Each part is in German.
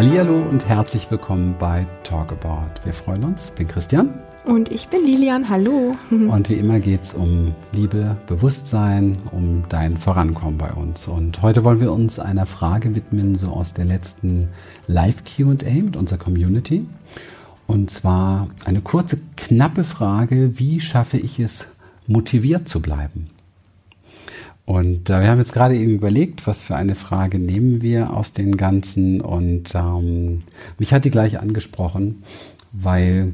Hallihallo und herzlich willkommen bei Talk About. Wir freuen uns. Ich bin Christian. Und ich bin Lilian. Hallo. Und wie immer geht es um Liebe, Bewusstsein, um dein Vorankommen bei uns. Und heute wollen wir uns einer Frage widmen, so aus der letzten Live-QA mit unserer Community. Und zwar eine kurze, knappe Frage, wie schaffe ich es, motiviert zu bleiben? Und äh, wir haben jetzt gerade eben überlegt, was für eine Frage nehmen wir aus den Ganzen. Und ähm, mich hat die gleich angesprochen, weil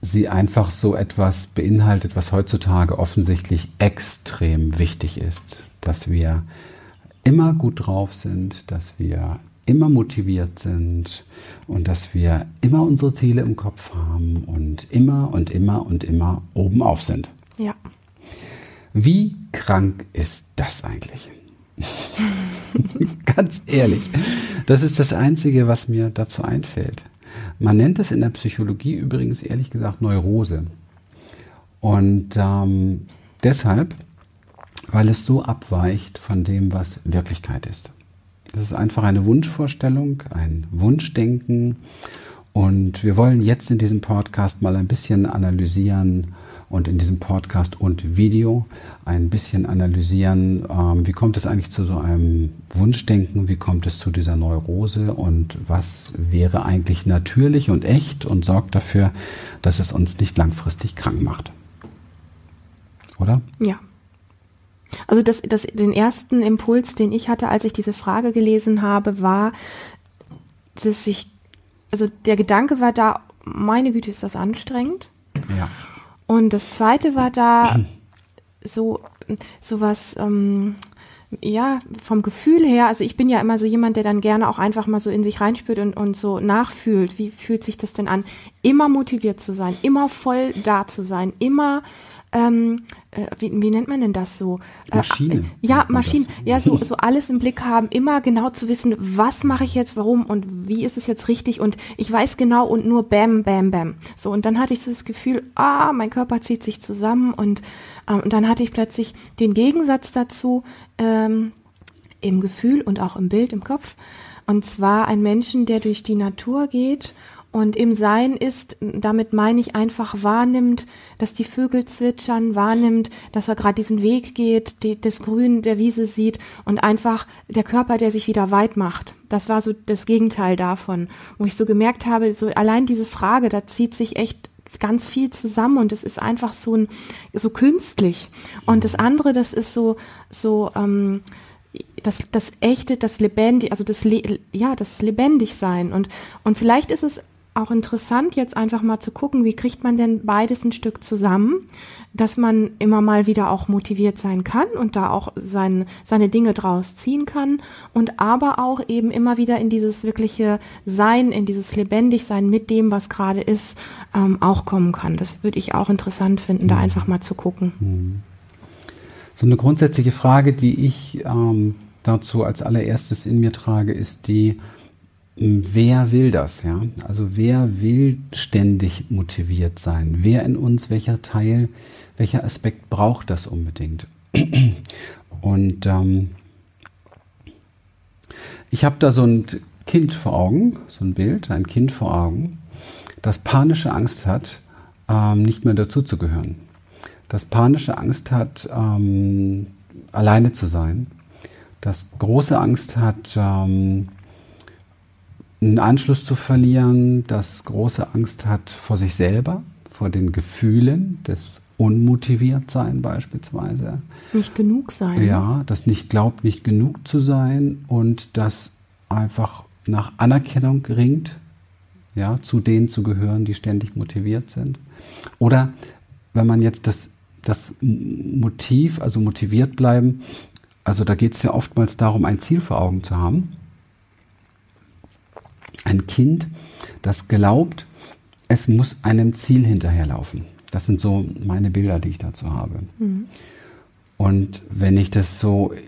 sie einfach so etwas beinhaltet, was heutzutage offensichtlich extrem wichtig ist. Dass wir immer gut drauf sind, dass wir immer motiviert sind und dass wir immer unsere Ziele im Kopf haben und immer und immer und immer oben auf sind. Ja. Wie krank ist das eigentlich? Ganz ehrlich, das ist das Einzige, was mir dazu einfällt. Man nennt es in der Psychologie übrigens ehrlich gesagt Neurose. Und ähm, deshalb, weil es so abweicht von dem, was Wirklichkeit ist. Es ist einfach eine Wunschvorstellung, ein Wunschdenken. Und wir wollen jetzt in diesem Podcast mal ein bisschen analysieren, und in diesem Podcast und Video ein bisschen analysieren, ähm, wie kommt es eigentlich zu so einem Wunschdenken, wie kommt es zu dieser Neurose und was wäre eigentlich natürlich und echt und sorgt dafür, dass es uns nicht langfristig krank macht. Oder? Ja. Also das, das, den ersten Impuls, den ich hatte, als ich diese Frage gelesen habe, war, dass ich, also der Gedanke war da, meine Güte, ist das anstrengend. Ja. Und das zweite war da so, so was, ähm, ja, vom Gefühl her, also ich bin ja immer so jemand, der dann gerne auch einfach mal so in sich reinspürt und, und so nachfühlt, wie fühlt sich das denn an, immer motiviert zu sein, immer voll da zu sein, immer ähm, äh, wie, wie nennt man denn das so? Äh, Maschinen. Äh, ja, Maschinen. Ja, so, so alles im Blick haben, immer genau zu wissen, was mache ich jetzt, warum und wie ist es jetzt richtig und ich weiß genau und nur bam, bam, bam. So, und dann hatte ich so das Gefühl, ah, mein Körper zieht sich zusammen und, ähm, und dann hatte ich plötzlich den Gegensatz dazu ähm, im Gefühl und auch im Bild, im Kopf. Und zwar ein Menschen, der durch die Natur geht und im Sein ist, damit meine ich einfach wahrnimmt, dass die Vögel zwitschern, wahrnimmt, dass er gerade diesen Weg geht, die, das Grün der Wiese sieht und einfach der Körper, der sich wieder weit macht. Das war so das Gegenteil davon, wo ich so gemerkt habe, so allein diese Frage, da zieht sich echt ganz viel zusammen und es ist einfach so ein so künstlich. Und das andere, das ist so so ähm, das, das echte, das lebendig, also das, ja, das lebendig sein. Und, und vielleicht ist es auch interessant, jetzt einfach mal zu gucken, wie kriegt man denn beides ein Stück zusammen, dass man immer mal wieder auch motiviert sein kann und da auch sein, seine Dinge draus ziehen kann und aber auch eben immer wieder in dieses wirkliche Sein, in dieses Lebendigsein mit dem, was gerade ist, ähm, auch kommen kann. Das würde ich auch interessant finden, da mhm. einfach mal zu gucken. Mhm. So eine grundsätzliche Frage, die ich ähm, dazu als allererstes in mir trage, ist die, wer will das, ja? Also wer will ständig motiviert sein? Wer in uns, welcher Teil, welcher Aspekt braucht das unbedingt? Und ähm, ich habe da so ein Kind vor Augen, so ein Bild, ein Kind vor Augen, das panische Angst hat, ähm, nicht mehr dazuzugehören. Das panische Angst hat, ähm, alleine zu sein. Das große Angst hat, ähm, einen Anschluss zu verlieren, das große Angst hat vor sich selber, vor den Gefühlen des Unmotiviertsein beispielsweise. Nicht genug sein. Ja, das nicht glaubt, nicht genug zu sein und das einfach nach Anerkennung ringt, ja, zu denen zu gehören, die ständig motiviert sind. Oder wenn man jetzt das, das Motiv, also motiviert bleiben, also da geht es ja oftmals darum, ein Ziel vor Augen zu haben ein Kind, das glaubt, es muss einem Ziel hinterherlaufen. Das sind so meine Bilder, die ich dazu habe. Mhm. Und wenn ich das so äh,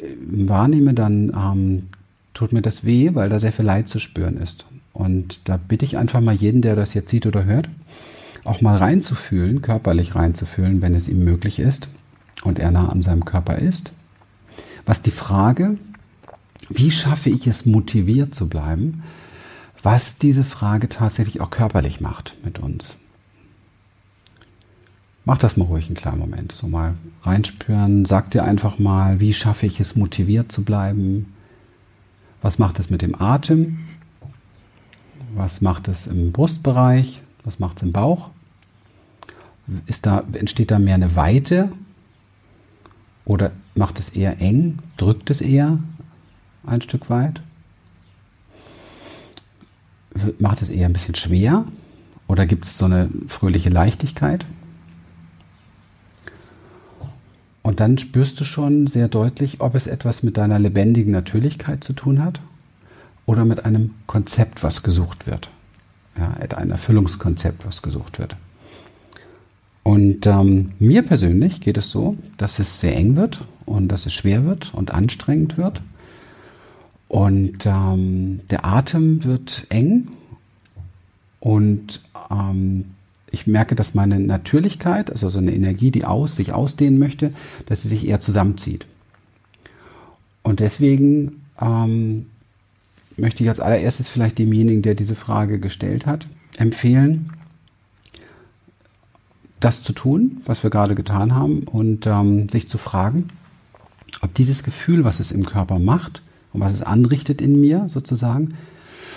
wahrnehme, dann ähm, tut mir das weh, weil da sehr viel Leid zu spüren ist. Und da bitte ich einfach mal jeden, der das jetzt sieht oder hört, auch mal reinzufühlen, körperlich reinzufühlen, wenn es ihm möglich ist und er nah an seinem Körper ist. Was die Frage, wie schaffe ich es, motiviert zu bleiben, was diese Frage tatsächlich auch körperlich macht mit uns. Mach das mal ruhig einen kleinen Moment. So mal reinspüren. Sag dir einfach mal, wie schaffe ich es, motiviert zu bleiben? Was macht es mit dem Atem? Was macht es im Brustbereich? Was macht es im Bauch? Ist da, entsteht da mehr eine Weite? Oder macht es eher eng? Drückt es eher ein Stück weit? Macht es eher ein bisschen schwer? Oder gibt es so eine fröhliche Leichtigkeit? Und dann spürst du schon sehr deutlich, ob es etwas mit deiner lebendigen Natürlichkeit zu tun hat oder mit einem Konzept, was gesucht wird. Ja, ein Erfüllungskonzept, was gesucht wird. Und ähm, mir persönlich geht es so, dass es sehr eng wird und dass es schwer wird und anstrengend wird. Und ähm, der Atem wird eng und ähm, ich merke, dass meine Natürlichkeit, also so eine Energie, die aus, sich ausdehnen möchte, dass sie sich eher zusammenzieht. Und deswegen ähm, möchte ich als allererstes vielleicht demjenigen, der diese Frage gestellt hat, empfehlen, das zu tun, was wir gerade getan haben, und ähm, sich zu fragen, ob dieses Gefühl, was es im Körper macht und was es anrichtet in mir sozusagen,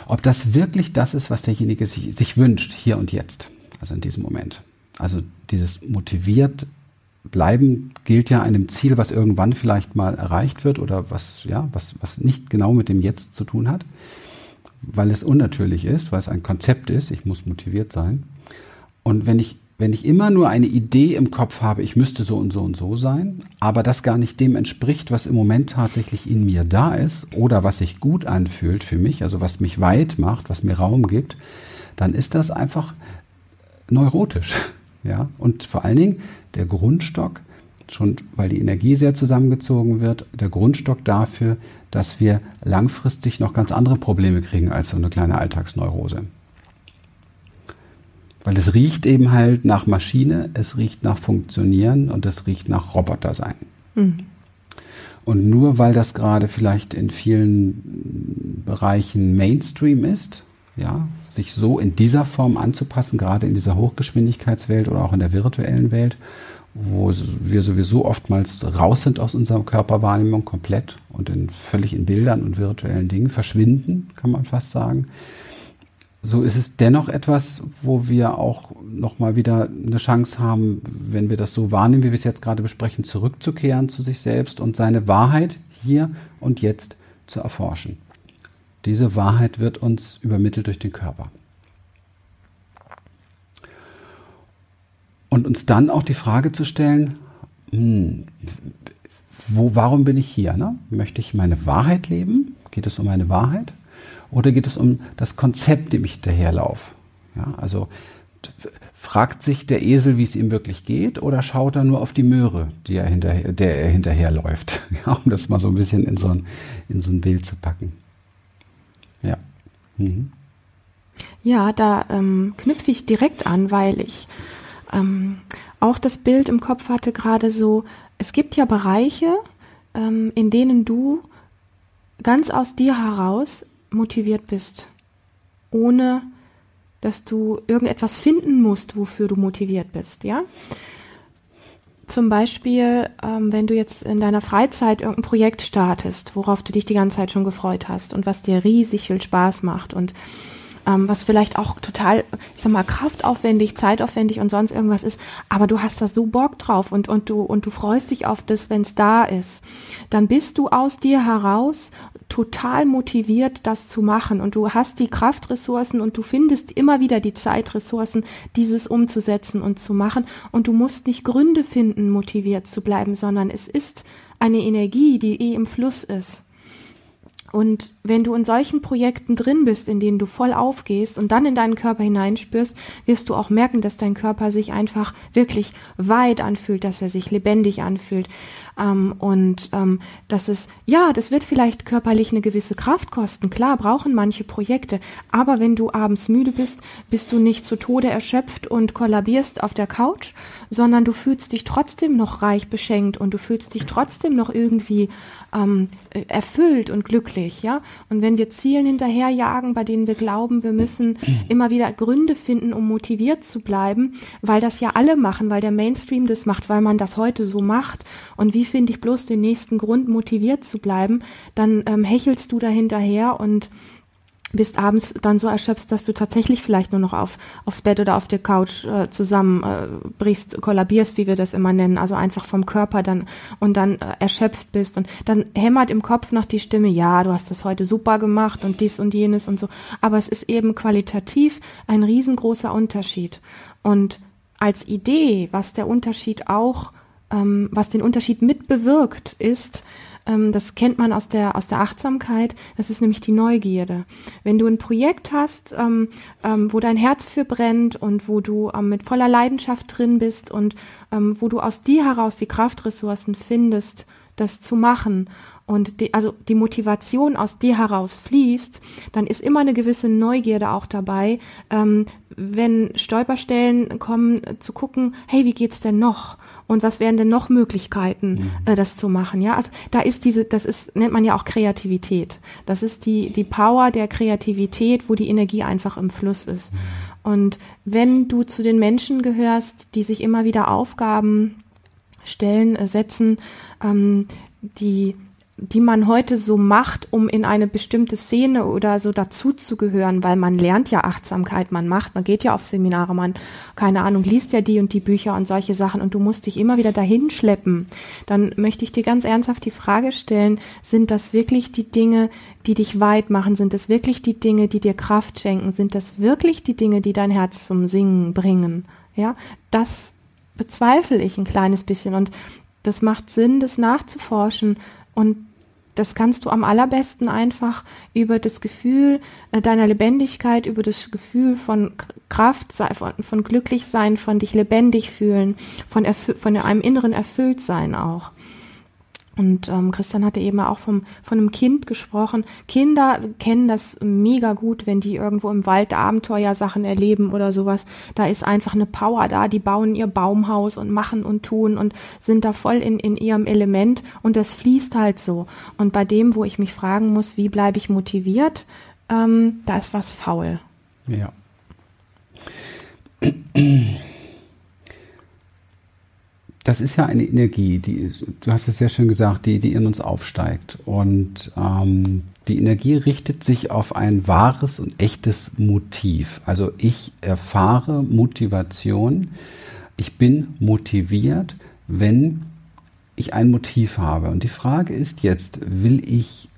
ob das wirklich das ist, was derjenige sich, sich wünscht, hier und jetzt also in diesem Moment. Also dieses motiviert bleiben gilt ja einem Ziel, was irgendwann vielleicht mal erreicht wird oder was, ja, was, was nicht genau mit dem Jetzt zu tun hat, weil es unnatürlich ist, weil es ein Konzept ist, ich muss motiviert sein. Und wenn ich, wenn ich immer nur eine Idee im Kopf habe, ich müsste so und so und so sein, aber das gar nicht dem entspricht, was im Moment tatsächlich in mir da ist oder was sich gut anfühlt für mich, also was mich weit macht, was mir Raum gibt, dann ist das einfach neurotisch. Ja? Und vor allen Dingen der Grundstock, schon weil die Energie sehr zusammengezogen wird, der Grundstock dafür, dass wir langfristig noch ganz andere Probleme kriegen als so eine kleine Alltagsneurose. Weil es riecht eben halt nach Maschine, es riecht nach Funktionieren und es riecht nach Roboter sein. Mhm. Und nur weil das gerade vielleicht in vielen Bereichen Mainstream ist, ja, sich so in dieser Form anzupassen, gerade in dieser Hochgeschwindigkeitswelt oder auch in der virtuellen Welt, wo wir sowieso oftmals raus sind aus unserer Körperwahrnehmung komplett und in, völlig in Bildern und virtuellen Dingen verschwinden, kann man fast sagen. So ist es dennoch etwas, wo wir auch nochmal wieder eine Chance haben, wenn wir das so wahrnehmen, wie wir es jetzt gerade besprechen, zurückzukehren zu sich selbst und seine Wahrheit hier und jetzt zu erforschen. Diese Wahrheit wird uns übermittelt durch den Körper. Und uns dann auch die Frage zu stellen, hm, wo, warum bin ich hier? Ne? Möchte ich meine Wahrheit leben? Geht es um meine Wahrheit? Oder geht es um das Konzept, dem ich hinterherlaufe? Ja, also fragt sich der Esel, wie es ihm wirklich geht, oder schaut er nur auf die Möhre, die er hinterher, der er hinterherläuft? Ja, um das mal so ein bisschen in so ein, in so ein Bild zu packen. Ja. Mhm. Ja, da ähm, knüpfe ich direkt an, weil ich ähm, auch das Bild im Kopf hatte gerade so, es gibt ja Bereiche, ähm, in denen du ganz aus dir heraus motiviert bist, ohne dass du irgendetwas finden musst, wofür du motiviert bist, ja? Zum Beispiel, ähm, wenn du jetzt in deiner Freizeit irgendein Projekt startest, worauf du dich die ganze Zeit schon gefreut hast und was dir riesig viel Spaß macht und ähm, was vielleicht auch total, ich sag mal, kraftaufwendig, zeitaufwendig und sonst irgendwas ist, aber du hast da so Bock drauf und, und du, und du freust dich auf das, wenn es da ist, dann bist du aus dir heraus total motiviert, das zu machen und du hast die Kraftressourcen und du findest immer wieder die Zeitressourcen, dieses umzusetzen und zu machen und du musst nicht Gründe finden, motiviert zu bleiben, sondern es ist eine Energie, die eh im Fluss ist. Und wenn du in solchen Projekten drin bist, in denen du voll aufgehst und dann in deinen Körper hineinspürst, wirst du auch merken, dass dein Körper sich einfach wirklich weit anfühlt, dass er sich lebendig anfühlt. Ähm, und ähm, das ist, ja, das wird vielleicht körperlich eine gewisse Kraft kosten. Klar, brauchen manche Projekte. Aber wenn du abends müde bist, bist du nicht zu Tode erschöpft und kollabierst auf der Couch, sondern du fühlst dich trotzdem noch reich beschenkt und du fühlst dich trotzdem noch irgendwie ähm, erfüllt und glücklich, ja. Und wenn wir Zielen hinterherjagen, bei denen wir glauben, wir müssen immer wieder Gründe finden, um motiviert zu bleiben, weil das ja alle machen, weil der Mainstream das macht, weil man das heute so macht. Und wie finde ich bloß den nächsten Grund, motiviert zu bleiben? Dann ähm, hechelst du da hinterher und bist abends dann so erschöpft, dass du tatsächlich vielleicht nur noch auf, aufs Bett oder auf der Couch äh, zusammenbrichst, äh, kollabierst, wie wir das immer nennen, also einfach vom Körper dann und dann äh, erschöpft bist. Und dann hämmert im Kopf noch die Stimme, ja, du hast das heute super gemacht und dies und jenes und so, aber es ist eben qualitativ ein riesengroßer Unterschied. Und als Idee, was der Unterschied auch, ähm, was den Unterschied mitbewirkt, ist, ähm, das kennt man aus der, aus der Achtsamkeit, das ist nämlich die Neugierde. Wenn du ein Projekt hast, ähm, ähm, wo dein Herz für brennt und wo du ähm, mit voller Leidenschaft drin bist und ähm, wo du aus dir heraus die Kraftressourcen findest, das zu machen und die, also die Motivation aus dir heraus fließt, dann ist immer eine gewisse Neugierde auch dabei, ähm, wenn Stolperstellen kommen, zu gucken, hey, wie geht's denn noch? Und was wären denn noch Möglichkeiten, mhm. äh, das zu machen? Ja, also da ist diese, das ist, nennt man ja auch Kreativität. Das ist die, die Power der Kreativität, wo die Energie einfach im Fluss ist. Mhm. Und wenn du zu den Menschen gehörst, die sich immer wieder Aufgaben stellen, äh, setzen, ähm, die die man heute so macht, um in eine bestimmte Szene oder so dazuzugehören, weil man lernt ja Achtsamkeit, man macht, man geht ja auf Seminare, man, keine Ahnung, liest ja die und die Bücher und solche Sachen und du musst dich immer wieder dahin schleppen, dann möchte ich dir ganz ernsthaft die Frage stellen, sind das wirklich die Dinge, die dich weit machen? Sind das wirklich die Dinge, die dir Kraft schenken? Sind das wirklich die Dinge, die dein Herz zum Singen bringen? Ja, das bezweifle ich ein kleines bisschen und das macht Sinn, das nachzuforschen und das kannst du am allerbesten einfach über das Gefühl äh, deiner Lebendigkeit, über das Gefühl von Kraft, von, von Glücklichsein, von dich lebendig fühlen, von, von einem inneren Erfülltsein auch. Und ähm, Christian hatte eben auch vom, von einem Kind gesprochen. Kinder kennen das mega gut, wenn die irgendwo im Wald Abenteuersachen erleben oder sowas. Da ist einfach eine Power da. Die bauen ihr Baumhaus und machen und tun und sind da voll in, in ihrem Element und das fließt halt so. Und bei dem, wo ich mich fragen muss, wie bleibe ich motiviert, ähm, da ist was faul. Ja. Das ist ja eine Energie, die, du hast es sehr schön gesagt, die, die in uns aufsteigt. Und ähm, die Energie richtet sich auf ein wahres und echtes Motiv. Also ich erfahre Motivation. Ich bin motiviert, wenn ich ein Motiv habe. Und die Frage ist jetzt, will ich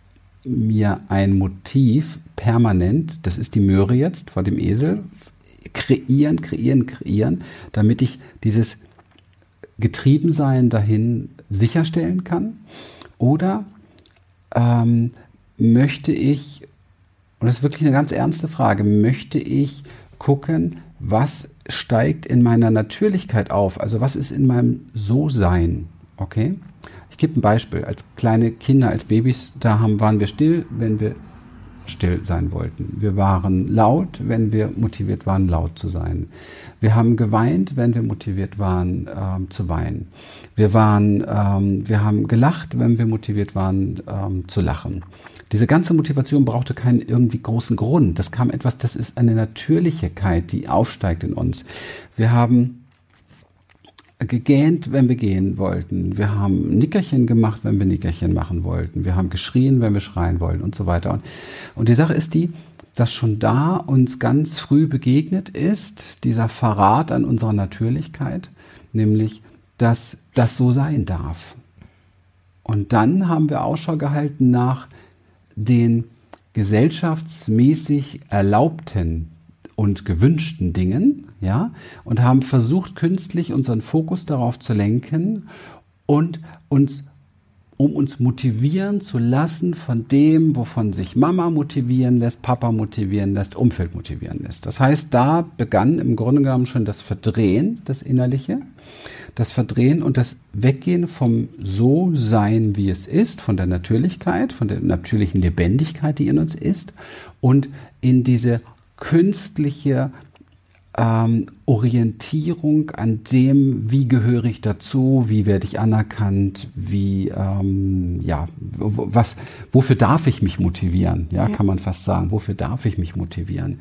mir ein Motiv permanent, das ist die Möhre jetzt vor dem Esel, kreieren, kreieren, kreieren, damit ich dieses Getriebensein dahin sicherstellen kann? Oder ähm, möchte ich, und das ist wirklich eine ganz ernste Frage, möchte ich gucken, was steigt in meiner Natürlichkeit auf? Also was ist in meinem So-Sein? Okay? Ich gebe ein Beispiel. Als kleine Kinder, als Babys, da haben, waren wir still, wenn wir still sein wollten. Wir waren laut, wenn wir motiviert waren, laut zu sein. Wir haben geweint, wenn wir motiviert waren, ähm, zu weinen. Wir waren, ähm, wir haben gelacht, wenn wir motiviert waren, ähm, zu lachen. Diese ganze Motivation brauchte keinen irgendwie großen Grund. Das kam etwas, das ist eine Natürlichkeit, die aufsteigt in uns. Wir haben gegähnt, wenn wir gehen wollten. Wir haben Nickerchen gemacht, wenn wir Nickerchen machen wollten. Wir haben geschrien, wenn wir schreien wollten und so weiter. Und, und die Sache ist die, dass schon da uns ganz früh begegnet ist, dieser Verrat an unserer Natürlichkeit, nämlich, dass das so sein darf. Und dann haben wir Ausschau gehalten nach den gesellschaftsmäßig erlaubten und gewünschten Dingen, ja, und haben versucht, künstlich unseren Fokus darauf zu lenken und uns um uns motivieren zu lassen von dem, wovon sich Mama motivieren lässt, Papa motivieren lässt, Umfeld motivieren lässt. Das heißt, da begann im Grunde genommen schon das Verdrehen, das Innerliche, das Verdrehen und das Weggehen vom So-Sein, wie es ist, von der Natürlichkeit, von der natürlichen Lebendigkeit, die in uns ist, und in diese künstliche ähm, Orientierung an dem, wie gehöre ich dazu, wie werde ich anerkannt, wie, ähm, ja, was, wofür darf ich mich motivieren, ja, ja, kann man fast sagen, wofür darf ich mich motivieren.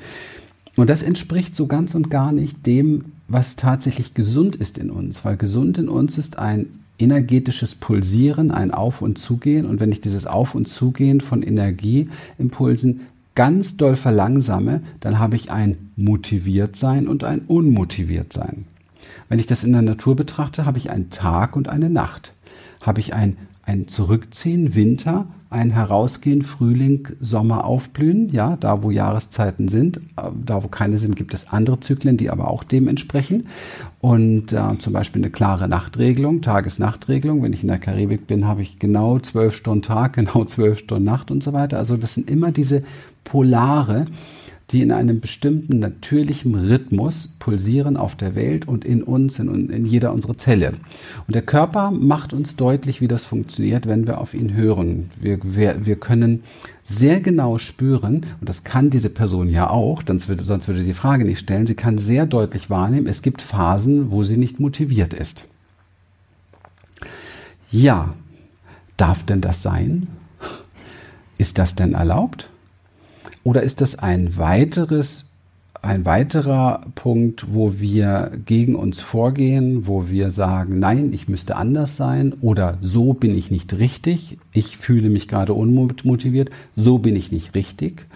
Und das entspricht so ganz und gar nicht dem, was tatsächlich gesund ist in uns, weil gesund in uns ist ein energetisches Pulsieren, ein Auf- und Zugehen. Und wenn ich dieses Auf- und Zugehen von Energieimpulsen ganz doll verlangsame, dann habe ich ein motiviert sein und ein unmotiviert sein. Wenn ich das in der Natur betrachte, habe ich einen Tag und eine Nacht. Habe ich ein, ein Zurückziehen, Winter, ein Herausgehen, Frühling, Sommer, Aufblühen, ja, da wo Jahreszeiten sind, da wo keine sind, gibt es andere Zyklen, die aber auch dem entsprechen. Und äh, zum Beispiel eine klare Nachtregelung, Tages-Nachtregelung. Wenn ich in der Karibik bin, habe ich genau zwölf Stunden Tag, genau zwölf Stunden Nacht und so weiter. Also das sind immer diese Polare, die in einem bestimmten natürlichen Rhythmus pulsieren auf der Welt und in uns, in, in jeder unserer Zelle. Und der Körper macht uns deutlich, wie das funktioniert, wenn wir auf ihn hören. Wir, wir, wir können sehr genau spüren, und das kann diese Person ja auch, sonst würde, sonst würde sie die Frage nicht stellen, sie kann sehr deutlich wahrnehmen, es gibt Phasen, wo sie nicht motiviert ist. Ja, darf denn das sein? Ist das denn erlaubt? Oder ist das ein weiteres, ein weiterer Punkt, wo wir gegen uns vorgehen, wo wir sagen, nein, ich müsste anders sein oder so bin ich nicht richtig, ich fühle mich gerade unmotiviert, so bin ich nicht richtig.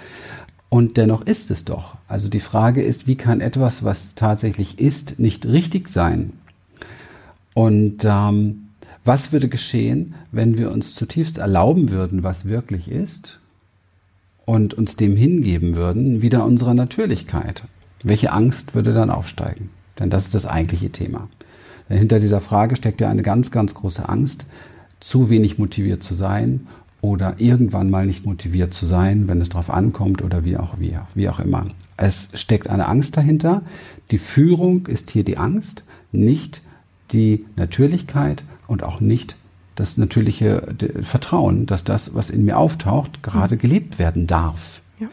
Und dennoch ist es doch. Also die Frage ist, wie kann etwas, was tatsächlich ist, nicht richtig sein? Und ähm, was würde geschehen, wenn wir uns zutiefst erlauben würden, was wirklich ist? Und uns dem hingeben würden, wieder unserer Natürlichkeit. Welche Angst würde dann aufsteigen? Denn das ist das eigentliche Thema. Hinter dieser Frage steckt ja eine ganz, ganz große Angst, zu wenig motiviert zu sein oder irgendwann mal nicht motiviert zu sein, wenn es darauf ankommt oder wie auch, wie, wie auch immer. Es steckt eine Angst dahinter. Die Führung ist hier die Angst, nicht die Natürlichkeit und auch nicht das natürliche Vertrauen, dass das, was in mir auftaucht, gerade gelebt werden darf. Ja.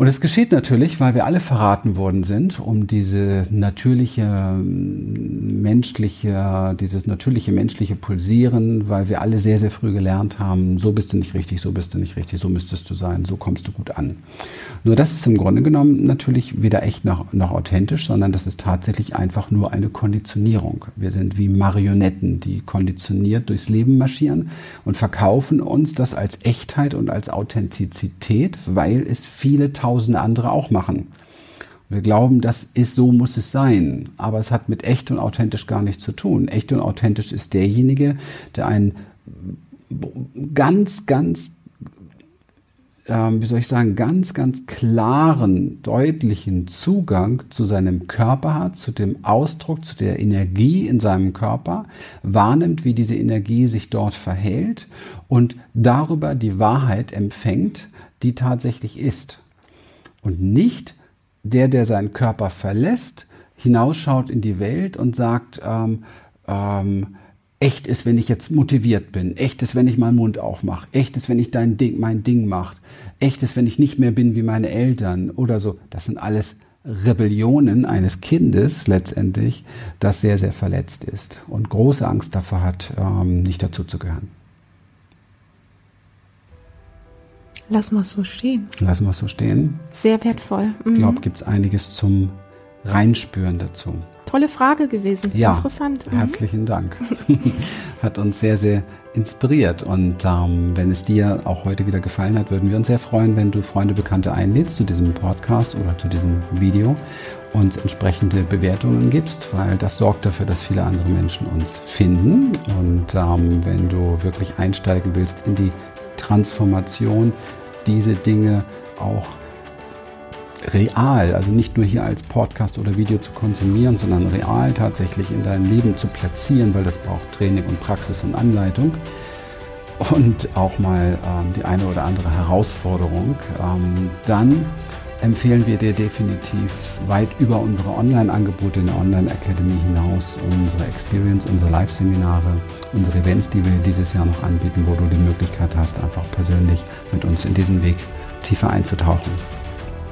Und es geschieht natürlich, weil wir alle verraten worden sind, um diese natürliche menschliche, dieses natürliche menschliche Pulsieren, weil wir alle sehr, sehr früh gelernt haben, so bist du nicht richtig, so bist du nicht richtig, so müsstest du sein, so kommst du gut an. Nur das ist im Grunde genommen natürlich weder echt noch, noch authentisch, sondern das ist tatsächlich einfach nur eine Konditionierung. Wir sind wie Marionetten, die konditioniert durchs Leben marschieren und verkaufen uns das als Echtheit und als Authentizität, weil es viele tausend tausende andere auch machen. Wir glauben, das ist so muss es sein, aber es hat mit echt und authentisch gar nichts zu tun. Echt und authentisch ist derjenige, der einen ganz, ganz, ähm, wie soll ich sagen, ganz, ganz klaren, deutlichen Zugang zu seinem Körper hat, zu dem Ausdruck, zu der Energie in seinem Körper, wahrnimmt, wie diese Energie sich dort verhält und darüber die Wahrheit empfängt, die tatsächlich ist und nicht der, der seinen Körper verlässt, hinausschaut in die Welt und sagt, ähm, ähm, echt ist, wenn ich jetzt motiviert bin, echt ist, wenn ich meinen Mund aufmache, echt ist, wenn ich dein Ding, mein Ding mache, echt ist, wenn ich nicht mehr bin wie meine Eltern oder so. Das sind alles Rebellionen eines Kindes letztendlich, das sehr, sehr verletzt ist und große Angst davor hat, ähm, nicht dazu Lassen wir es so stehen. Lassen wir es so stehen. Sehr wertvoll. Mhm. Ich glaube, gibt es einiges zum Reinspüren dazu. Tolle Frage gewesen. Ja, Interessant. Mhm. Herzlichen Dank. hat uns sehr, sehr inspiriert. Und ähm, wenn es dir auch heute wieder gefallen hat, würden wir uns sehr freuen, wenn du Freunde, Bekannte einlädst zu diesem Podcast oder zu diesem Video und entsprechende Bewertungen gibst, weil das sorgt dafür, dass viele andere Menschen uns finden. Und ähm, wenn du wirklich einsteigen willst in die Transformation, diese Dinge auch real, also nicht nur hier als Podcast oder Video zu konsumieren, sondern real tatsächlich in deinem Leben zu platzieren, weil das braucht Training und Praxis und Anleitung, und auch mal ähm, die eine oder andere Herausforderung, ähm, dann empfehlen wir dir definitiv weit über unsere Online-Angebote in der Online-Academy hinaus unsere Experience, unsere Live-Seminare, unsere Events, die wir dieses Jahr noch anbieten, wo du die Möglichkeit hast, einfach persönlich mit uns in diesen Weg tiefer einzutauchen.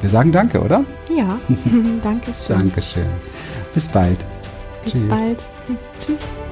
Wir sagen Danke, oder? Ja, danke schön. Dankeschön. Bis bald. Bis Tschüss. bald. Tschüss.